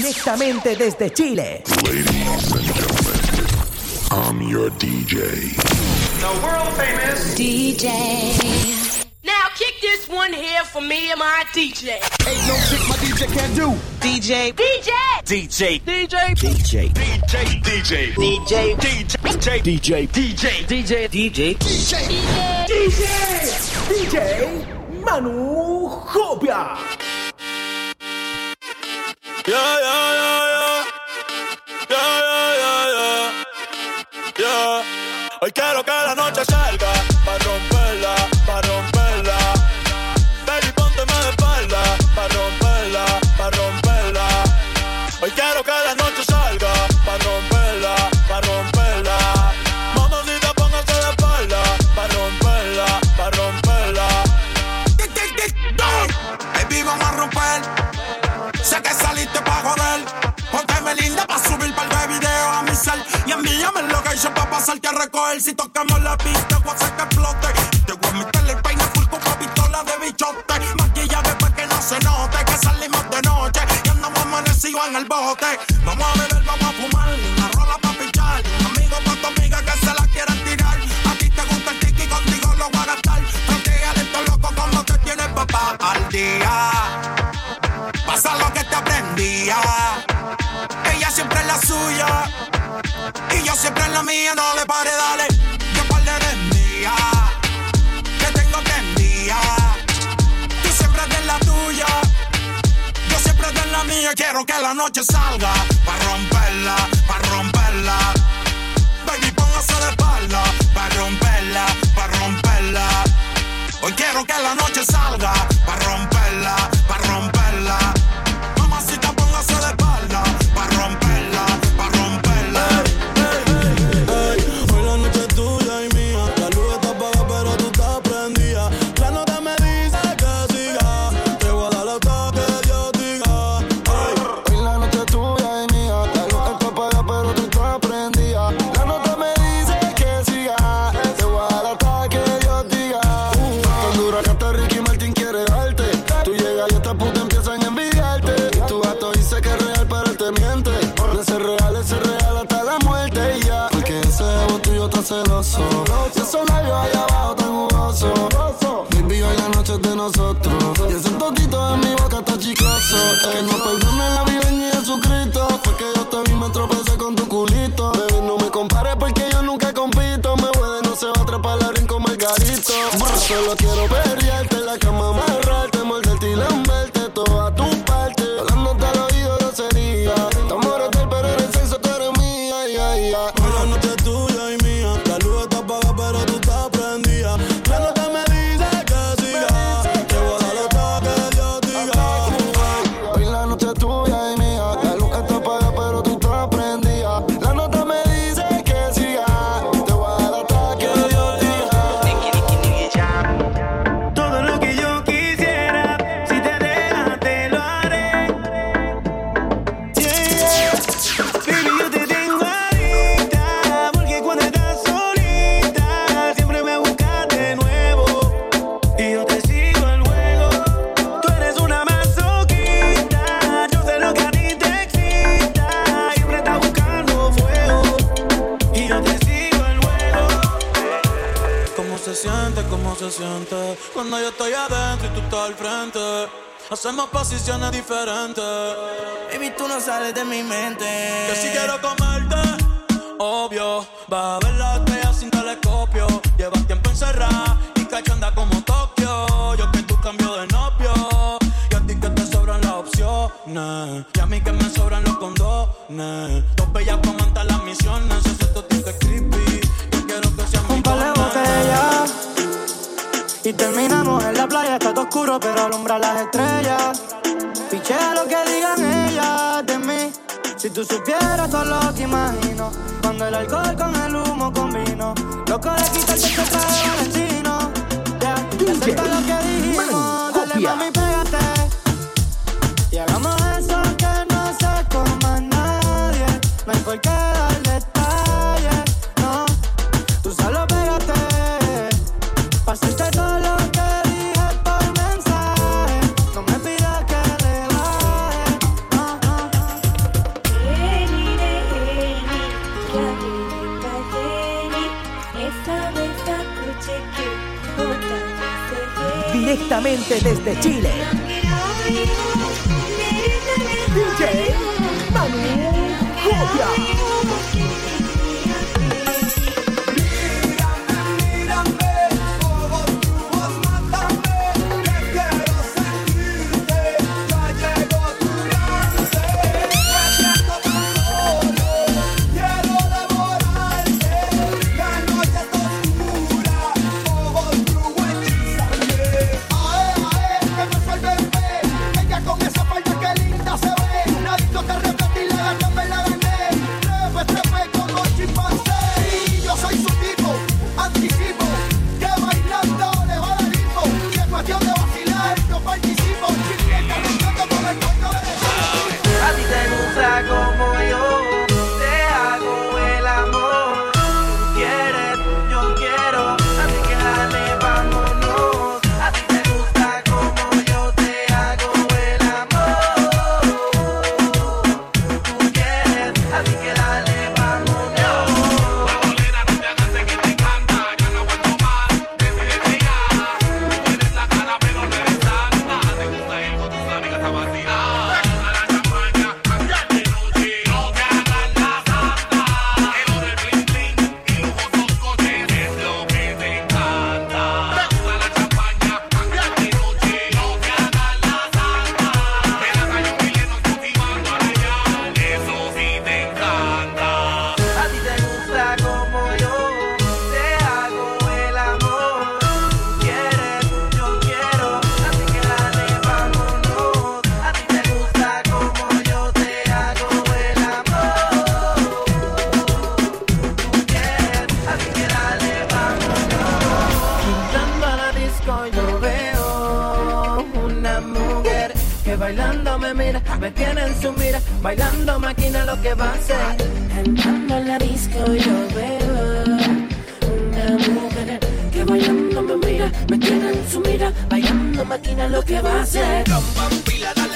directamente desde Chile. Ladies and gentlemen, I'm your DJ. The world famous DJ. Now kick this one here for me and my DJ. Ain't no shit my DJ can do. DJ. DJ. DJ. DJ. DJ. DJ. DJ. DJ. DJ. DJ. DJ. DJ. DJ. DJ. DJ. DJ. DJ. Manu Copia. Yeah, yeah, yeah, yeah. Yeah, yeah, yeah, yeah. Hoy quiero que la noche salga. suya. Y yo siempre en la mía, no le pare, dale. Yo cuál eres mía, que tengo prendida. Tú siempre en la tuya. Yo siempre en la mía, quiero que la noche salga. Pa' romperla, pa' romperla. Baby, póngase de espalda. Pa' romperla, pa' romperla. Hoy quiero que la noche salga. Pa' romperla se siente, cómo se siente. Cuando yo estoy adentro y tú estás al frente Hacemos posiciones diferentes. Baby, tú no sales de mi mente. Yo sí quiero comerte, obvio Va a ver la estrella sin telescopio. Llevas tiempo encerrada y cachonda como Tokio. Yo que tú cambio de novio. Y a ti que te sobran las opciones. Y a mí que me sobran los condones. Dos bellas comandan las misiones. Eso es todo que creepy. Y terminamos en la playa, está todo oscuro, pero alumbra las estrellas. Piché lo que digan ellas de mí. Si tú supieras todo lo que imagino, cuando el alcohol con el humo combino, loco de quitarte este traje destino. Ya, lo que dijimos, dale mami, desde Chile. Bailando máquina lo que va a ser. Entrando en la disco yo veo una mujer que bailando me mira, me tiene en su mira. Bailando máquina lo que va a ser. Rompan.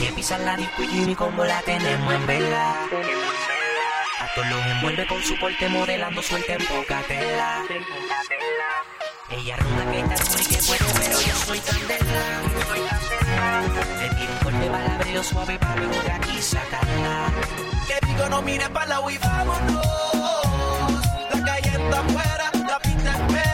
Que pisa la disco y como la tenemos en vela. A todos los envuelve con su porte modelando suelta en poca tela. Ella ronda que está muy que bueno, pero yo soy tan Le tiro un corte palabreo suave para luego de aquí sacarla. Que digo no mire para la y vámonos. La calle está afuera, la pinta espera.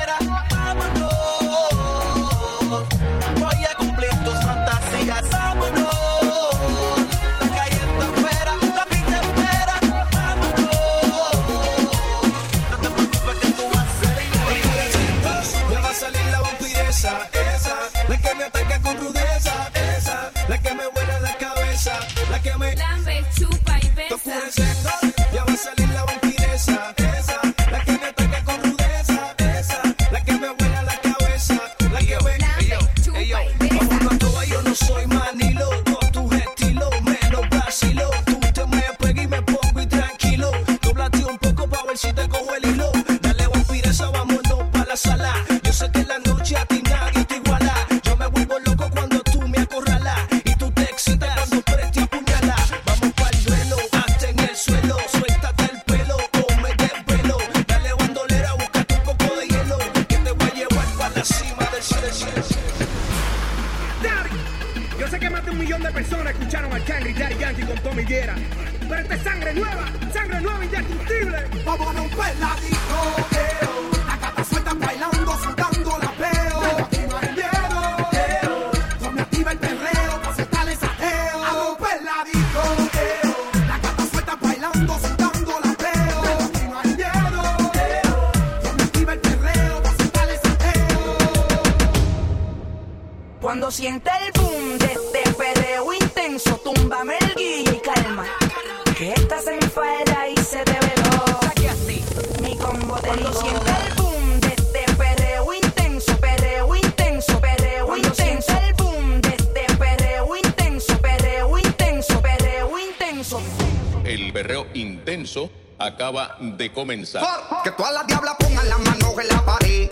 快拉。acaba de comenzar. Que todas las diablas pongan la mano en la pared.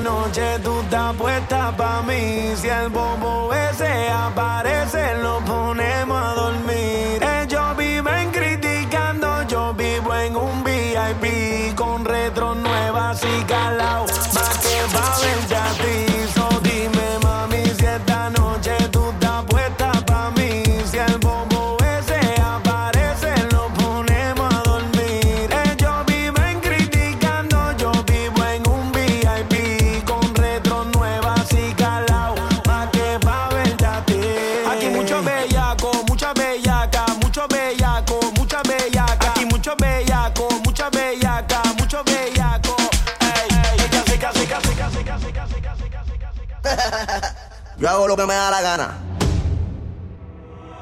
noche tú estás puesta pa' mí. Si el bombo Yo hago lo que me da la gana.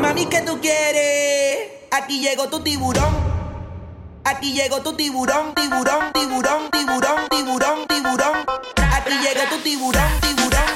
Mami, que tú quieres? Aquí llegó tu tiburón, aquí llegó tu tiburón, tiburón, tiburón, tiburón, tiburón, tiburón, aquí llegó tu tiburón, tiburón.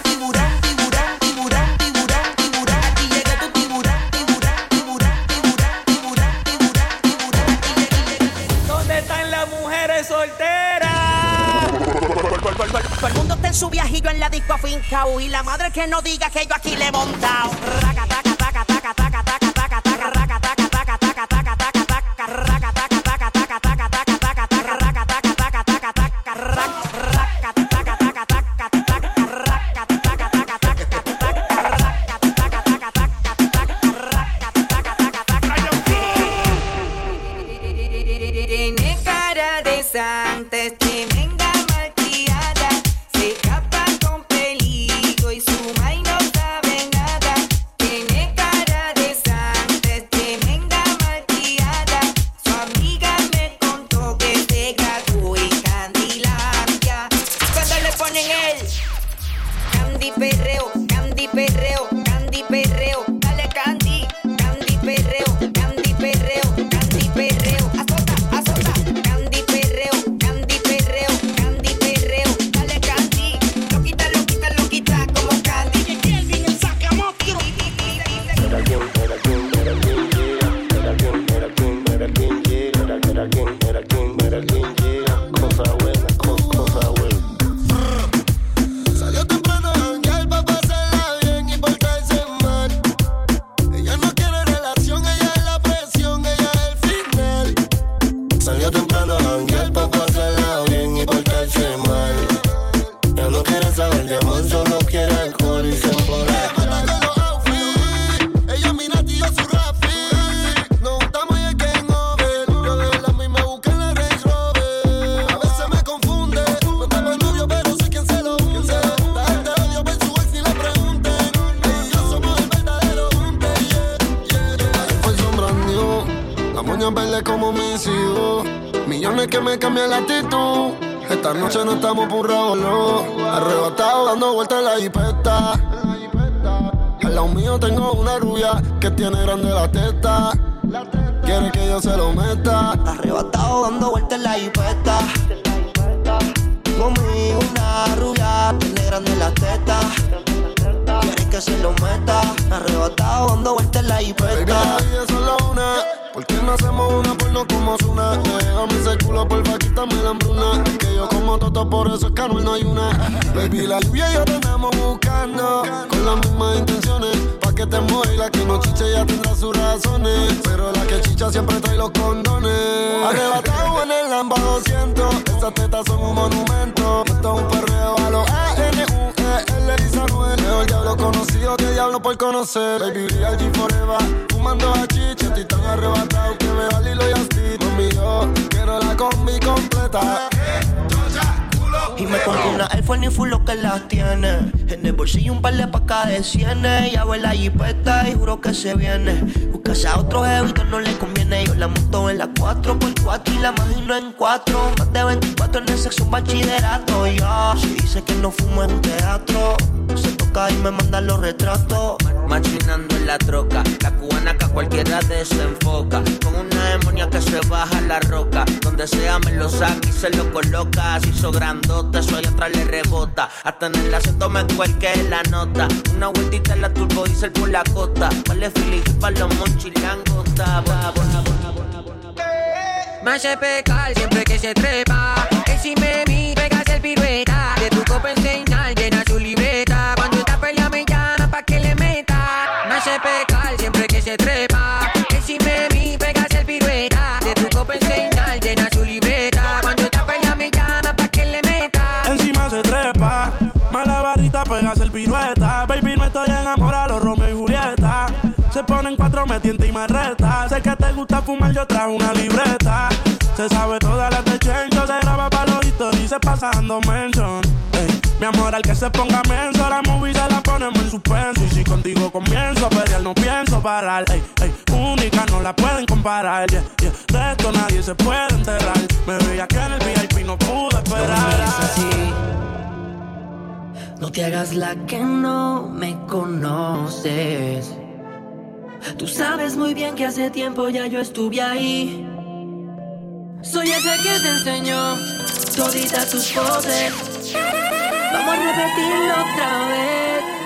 Todo el mundo está en su viajillo en la disco afincao. Y la madre que no diga que yo aquí le he montado. Raca, taca, taca, taca, taca, taca, taca, taca, raca, taca, taca, taca, taca, taca, taca, raca, taca, taca, taca, taca, taca, taca, taca, raca, taca, taca, taca, taca, raca. Tiene cara de. Millones que me cambian la actitud Esta noche no estamos burrados, no Arrebatado dando vueltas en la jipeta al lado mío tengo una rubia que tiene grande la teta. Quiere que yo se lo meta. Arrebatado dando vueltas en la hipeta. Conmigo una rubia, tiene grande la teta. Que se lo meta. Arrebatado dando vueltas en la hipeta. solo una. ¿Por qué no hacemos una porno como una? Déjame ese culo, porfa, quítame la hambruna. Que yo como toto, por eso es que no hay una. Baby, la lluvia y yo te andamos buscando. Con las mismas intenciones. Pa' que te mueva y la que no chiche ya tendrá sus razones. Pero la que chicha siempre trae los condones. Arrebatado en el Lamba 200. Esas tetas son un por conocer. Baby, real G forever. Fumando a chicha, estoy tan arrebatado que me va Lilo y Asti. Mami, yo quiero la combi completa. Y me compré una iPhone y full lo que las tiene. En el bolsillo un par de pacas de cienes. Ya ve la jipeta y juro que se viene. Buscase a otro jevito, no le conviene. Yo la monto en la 4x4 y la imagino en 4. Más de 24 en el sexo, un bachillerato. Ya, si dice que no fumo en teatro, se toca y me manda los retratos. Machinando en la troca, la cubana que a cualquiera desenfoca. Con una demonia que se baja la roca. Donde sea me lo saca y se lo coloca. Se hizo grandote, allá atrás le rebota. Hasta en el acento me cuelque la nota. Una vueltita en la turbo diesel por la costa. Vale feliz para los monchilangos. Más se pecar siempre que se trepa. Que si me pegas el pirueta. De tu copa enseñar, pecar siempre que se trepa. Me vi, pegas el pirueta. De tu copa enseñar, llena su libreta. Cuando está pelea me llama pa' que le meta. Encima se trepa, mala varita pegas el pirueta. Baby, no estoy enamorado, Romeo y Julieta. Se ponen cuatro, me y me reta. Sé que te gusta fumar, yo trajo una libreta. Se sabe todas las de Chencho, se graba pa' los y se pasando mention. Ey, mi amor, al que se ponga menso, la movie se la ponemos en suspenso. Contigo comienzo a pelear, no pienso parar. Ey, ey, única, no la pueden comparar. Yeah, yeah. De esto nadie se puede enterrar. Me veía que en el VIP no pude esperar. No te hagas la que no me conoces. Tú sabes muy bien que hace tiempo ya yo estuve ahí. Soy ese que te enseñó toditas tus poses. Vamos a repetirlo otra vez.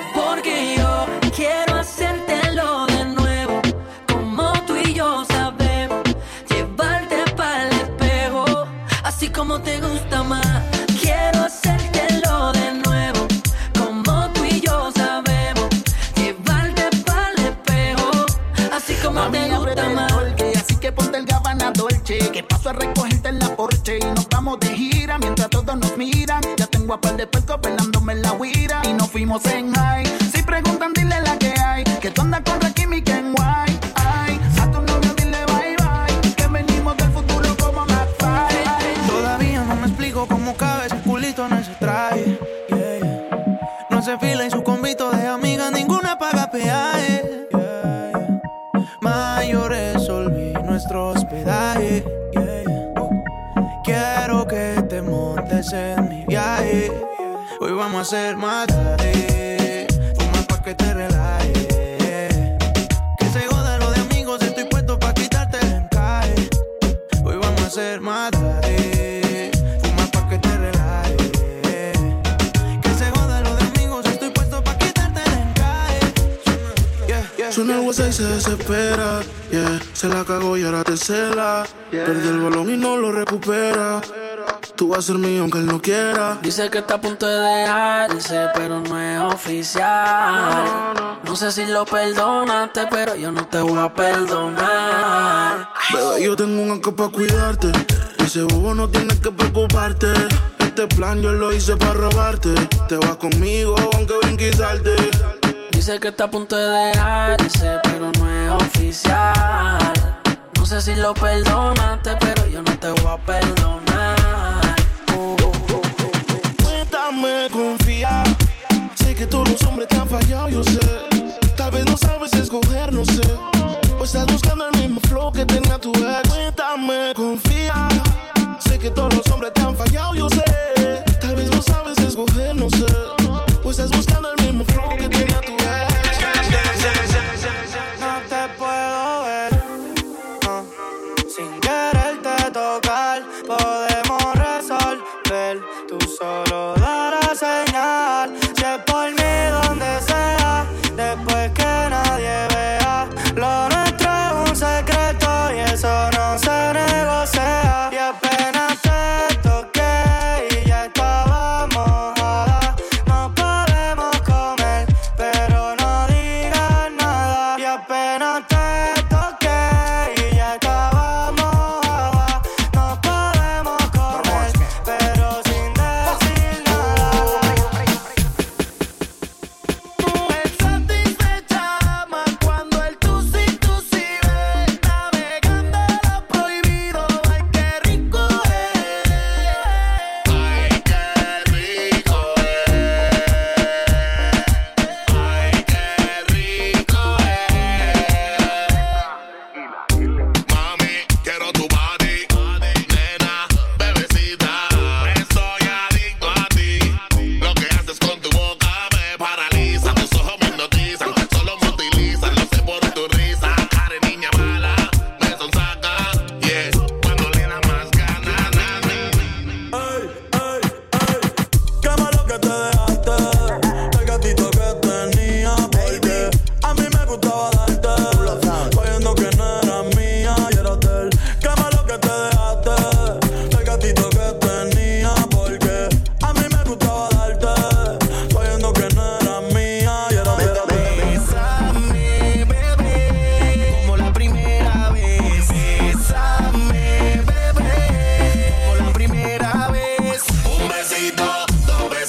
Quiero hacértelo de nuevo. Como tú y yo sabemos. Llevarte para el espejo. Así como te gusta más. Quiero hacértelo de nuevo. Como tú y yo sabemos. Llevarte para el espejo. Así como Mami, te gusta más. Dolce, Así que ponte el Gabbana Dolce Que paso a recogerte en la Porsche Y nos vamos de gira mientras todos nos miran Ya tengo a par de puercos pelándome en la guira Y nos fuimos en high conocer, mataré. Fuma pa' que te relaje. Que se goda de amigos, estoy puesto pa' quitarte el encaje. Hoy vamos a ser, mataré. Fuma pa' que te relaje. Que se goda lo de amigos, estoy puesto pa' quitarte el encaje. Yeah, Suena el y se desespera. Yeah. Se la cagó y ahora te cela. Perdí el balón y no lo recupera. Tú vas a ser mío aunque él no quiera. Dice que está a punto de dejarse, pero no es oficial. No sé si lo perdonaste, pero yo no te voy a perdonar. Bebé, yo tengo un anco para cuidarte. Ese bobo no tienes que preocuparte. Este plan yo lo hice para robarte. Te vas conmigo, aunque ven quitarte. Dice que está a punto de dejarse, pero no es oficial. No sé si lo perdonaste, pero yo no te voy a perdonar. fallado, yo sé. Tal vez no sabes escoger, no sé. Pues o estás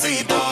everybody.